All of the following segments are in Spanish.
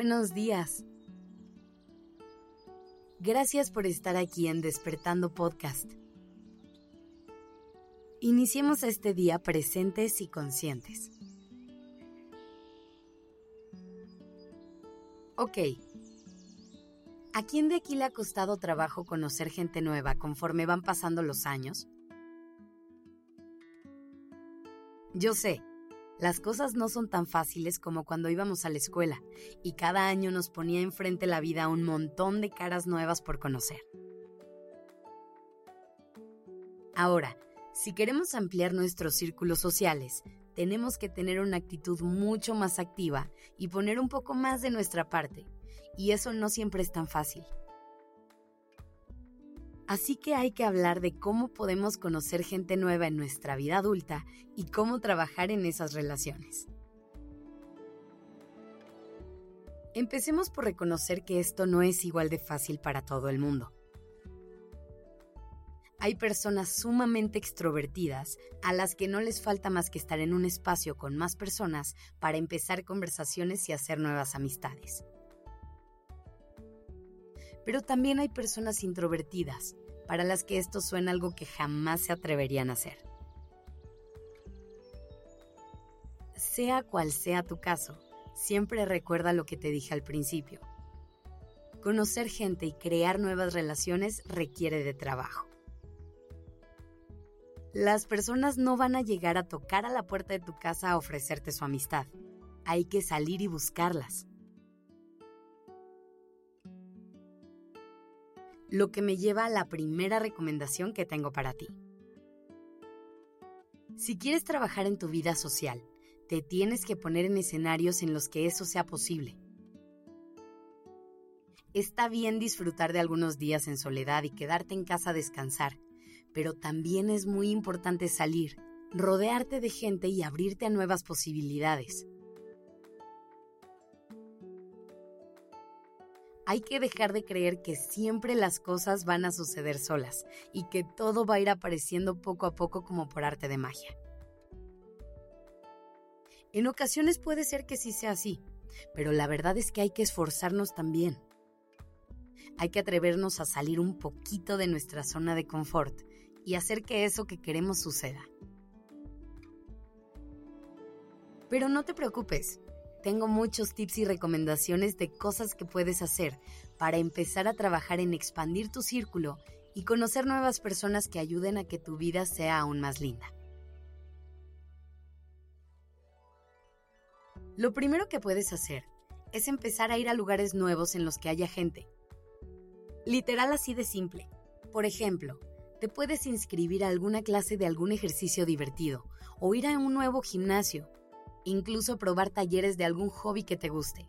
Buenos días. Gracias por estar aquí en Despertando Podcast. Iniciemos este día presentes y conscientes. Ok. ¿A quién de aquí le ha costado trabajo conocer gente nueva conforme van pasando los años? Yo sé, las cosas no son tan fáciles como cuando íbamos a la escuela y cada año nos ponía enfrente la vida un montón de caras nuevas por conocer. Ahora, si queremos ampliar nuestros círculos sociales, tenemos que tener una actitud mucho más activa y poner un poco más de nuestra parte, y eso no siempre es tan fácil. Así que hay que hablar de cómo podemos conocer gente nueva en nuestra vida adulta y cómo trabajar en esas relaciones. Empecemos por reconocer que esto no es igual de fácil para todo el mundo. Hay personas sumamente extrovertidas a las que no les falta más que estar en un espacio con más personas para empezar conversaciones y hacer nuevas amistades. Pero también hay personas introvertidas para las que esto suena algo que jamás se atreverían a hacer. Sea cual sea tu caso, siempre recuerda lo que te dije al principio. Conocer gente y crear nuevas relaciones requiere de trabajo. Las personas no van a llegar a tocar a la puerta de tu casa a ofrecerte su amistad. Hay que salir y buscarlas. Lo que me lleva a la primera recomendación que tengo para ti. Si quieres trabajar en tu vida social, te tienes que poner en escenarios en los que eso sea posible. Está bien disfrutar de algunos días en soledad y quedarte en casa a descansar, pero también es muy importante salir, rodearte de gente y abrirte a nuevas posibilidades. Hay que dejar de creer que siempre las cosas van a suceder solas y que todo va a ir apareciendo poco a poco como por arte de magia. En ocasiones puede ser que sí sea así, pero la verdad es que hay que esforzarnos también. Hay que atrevernos a salir un poquito de nuestra zona de confort y hacer que eso que queremos suceda. Pero no te preocupes, tengo muchos tips y recomendaciones de cosas que puedes hacer para empezar a trabajar en expandir tu círculo y conocer nuevas personas que ayuden a que tu vida sea aún más linda. Lo primero que puedes hacer es empezar a ir a lugares nuevos en los que haya gente. Literal así de simple. Por ejemplo, te puedes inscribir a alguna clase de algún ejercicio divertido o ir a un nuevo gimnasio incluso probar talleres de algún hobby que te guste.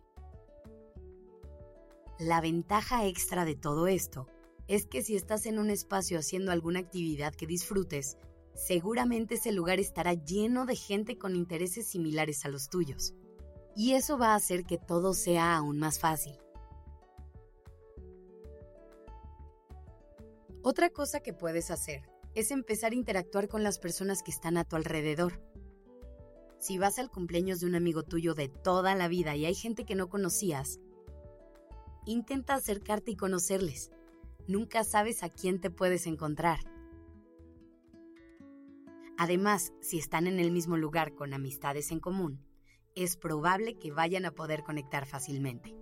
La ventaja extra de todo esto es que si estás en un espacio haciendo alguna actividad que disfrutes, seguramente ese lugar estará lleno de gente con intereses similares a los tuyos. Y eso va a hacer que todo sea aún más fácil. Otra cosa que puedes hacer es empezar a interactuar con las personas que están a tu alrededor si vas al cumpleaños de un amigo tuyo de toda la vida y hay gente que no conocías, intenta acercarte y conocerles. Nunca sabes a quién te puedes encontrar. Además, si están en el mismo lugar con amistades en común, es probable que vayan a poder conectar fácilmente.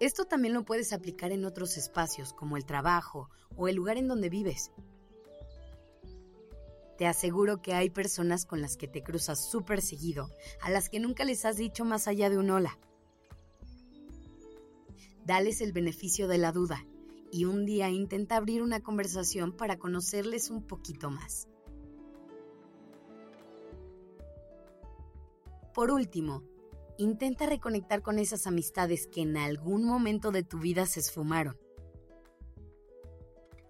Esto también lo puedes aplicar en otros espacios como el trabajo o el lugar en donde vives. Te aseguro que hay personas con las que te cruzas súper seguido, a las que nunca les has dicho más allá de un hola. Dales el beneficio de la duda y un día intenta abrir una conversación para conocerles un poquito más. Por último, intenta reconectar con esas amistades que en algún momento de tu vida se esfumaron.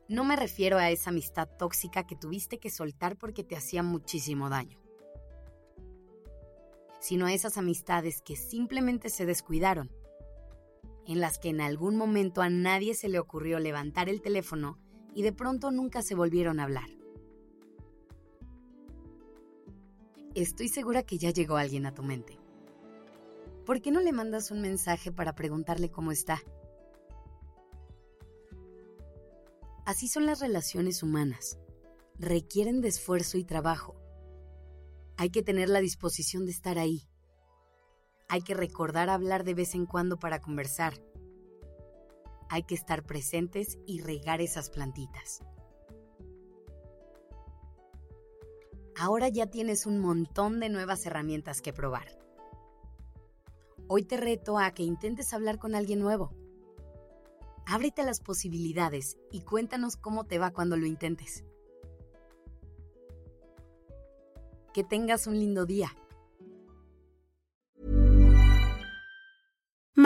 No me refiero a esa amistad tóxica que tuviste que soltar porque te hacía muchísimo daño, sino a esas amistades que simplemente se descuidaron, en las que en algún momento a nadie se le ocurrió levantar el teléfono y de pronto nunca se volvieron a hablar. estoy segura que ya llegó alguien a tu mente. ¿Por qué no le mandas un mensaje para preguntarle cómo está? Así son las relaciones humanas. Requieren de esfuerzo y trabajo. Hay que tener la disposición de estar ahí. Hay que recordar hablar de vez en cuando para conversar. Hay que estar presentes y regar esas plantitas. Ahora ya tienes un montón de nuevas herramientas que probar. Hoy te reto a que intentes hablar con alguien nuevo. Ábrete a las posibilidades y cuéntanos cómo te va cuando lo intentes. Que tengas un lindo día.